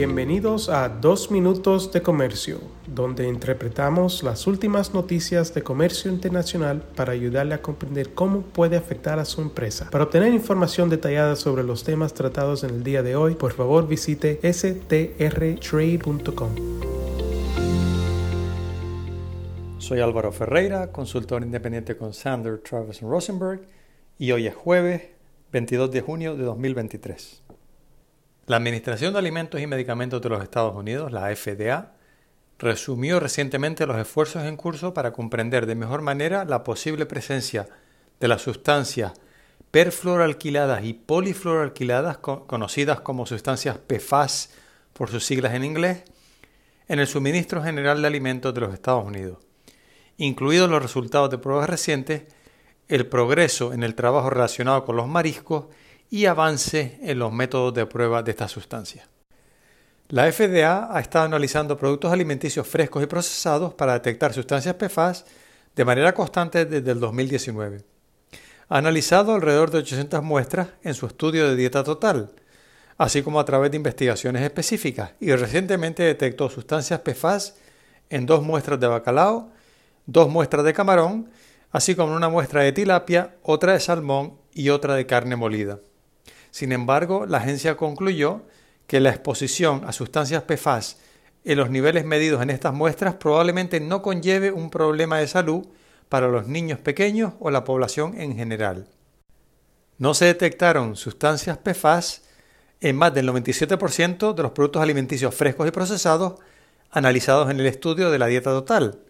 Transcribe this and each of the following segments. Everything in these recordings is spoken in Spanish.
Bienvenidos a Dos Minutos de Comercio, donde interpretamos las últimas noticias de comercio internacional para ayudarle a comprender cómo puede afectar a su empresa. Para obtener información detallada sobre los temas tratados en el día de hoy, por favor visite strtrade.com. Soy Álvaro Ferreira, consultor independiente con Sander, Travis Rosenberg, y hoy es jueves 22 de junio de 2023. La Administración de Alimentos y Medicamentos de los Estados Unidos, la FDA, resumió recientemente los esfuerzos en curso para comprender de mejor manera la posible presencia de las sustancias perfluoralquiladas y polifluoralquiladas, conocidas como sustancias PFAS por sus siglas en inglés, en el suministro general de alimentos de los Estados Unidos, incluidos los resultados de pruebas recientes, el progreso en el trabajo relacionado con los mariscos y avance en los métodos de prueba de estas sustancias. La FDA ha estado analizando productos alimenticios frescos y procesados para detectar sustancias PFAS de manera constante desde el 2019. Ha analizado alrededor de 800 muestras en su estudio de dieta total, así como a través de investigaciones específicas, y recientemente detectó sustancias PFAS en dos muestras de bacalao, dos muestras de camarón, así como una muestra de tilapia, otra de salmón y otra de carne molida. Sin embargo, la agencia concluyó que la exposición a sustancias PFAS en los niveles medidos en estas muestras probablemente no conlleve un problema de salud para los niños pequeños o la población en general. No se detectaron sustancias PFAS en más del 97% de los productos alimenticios frescos y procesados analizados en el estudio de la dieta total,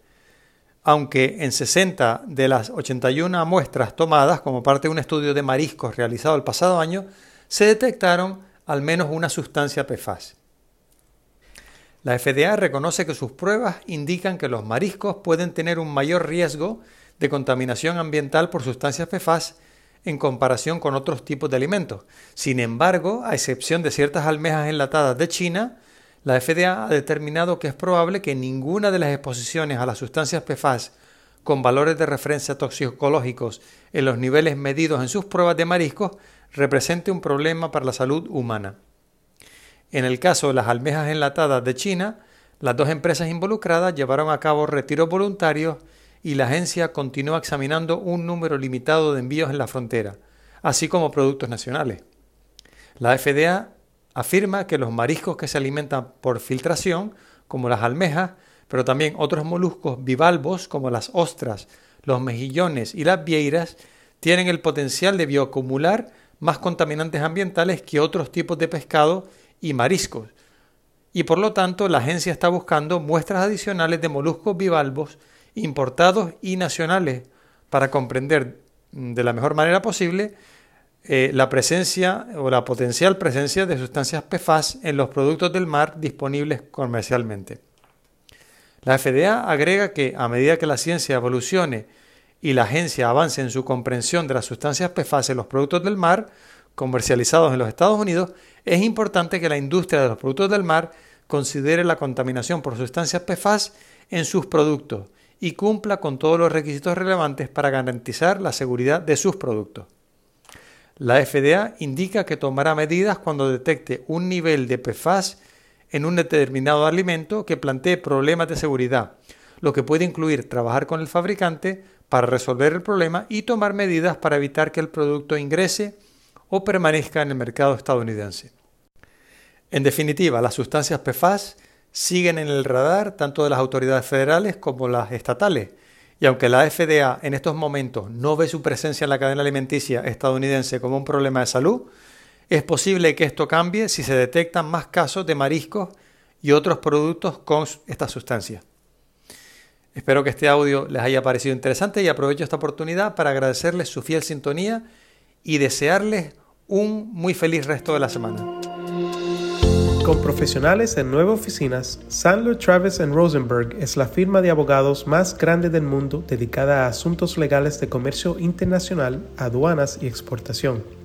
aunque en 60 de las 81 muestras tomadas como parte de un estudio de mariscos realizado el pasado año se detectaron al menos una sustancia PFAS. La FDA reconoce que sus pruebas indican que los mariscos pueden tener un mayor riesgo de contaminación ambiental por sustancias PFAS en comparación con otros tipos de alimentos. Sin embargo, a excepción de ciertas almejas enlatadas de China, la FDA ha determinado que es probable que ninguna de las exposiciones a las sustancias PFAS con valores de referencia toxicológicos en los niveles medidos en sus pruebas de mariscos represente un problema para la salud humana. En el caso de las almejas enlatadas de China, las dos empresas involucradas llevaron a cabo retiros voluntarios y la agencia continúa examinando un número limitado de envíos en la frontera, así como productos nacionales. La FDA afirma que los mariscos que se alimentan por filtración, como las almejas, pero también otros moluscos bivalvos como las ostras, los mejillones y las vieiras, tienen el potencial de bioacumular más contaminantes ambientales que otros tipos de pescado y mariscos. Y por lo tanto, la agencia está buscando muestras adicionales de moluscos bivalvos importados y nacionales para comprender de la mejor manera posible eh, la presencia o la potencial presencia de sustancias PFAS en los productos del mar disponibles comercialmente. La FDA agrega que a medida que la ciencia evolucione y la agencia avance en su comprensión de las sustancias PFAS en los productos del mar comercializados en los Estados Unidos, es importante que la industria de los productos del mar considere la contaminación por sustancias PFAS en sus productos y cumpla con todos los requisitos relevantes para garantizar la seguridad de sus productos. La FDA indica que tomará medidas cuando detecte un nivel de PFAS en un determinado alimento que plantee problemas de seguridad, lo que puede incluir trabajar con el fabricante para resolver el problema y tomar medidas para evitar que el producto ingrese o permanezca en el mercado estadounidense. En definitiva, las sustancias PFAS siguen en el radar tanto de las autoridades federales como las estatales, y aunque la FDA en estos momentos no ve su presencia en la cadena alimenticia estadounidense como un problema de salud, es posible que esto cambie si se detectan más casos de mariscos y otros productos con estas sustancias. Espero que este audio les haya parecido interesante y aprovecho esta oportunidad para agradecerles su fiel sintonía y desearles un muy feliz resto de la semana. Con profesionales en nueve oficinas, Sandler Travis Rosenberg es la firma de abogados más grande del mundo dedicada a asuntos legales de comercio internacional, aduanas y exportación.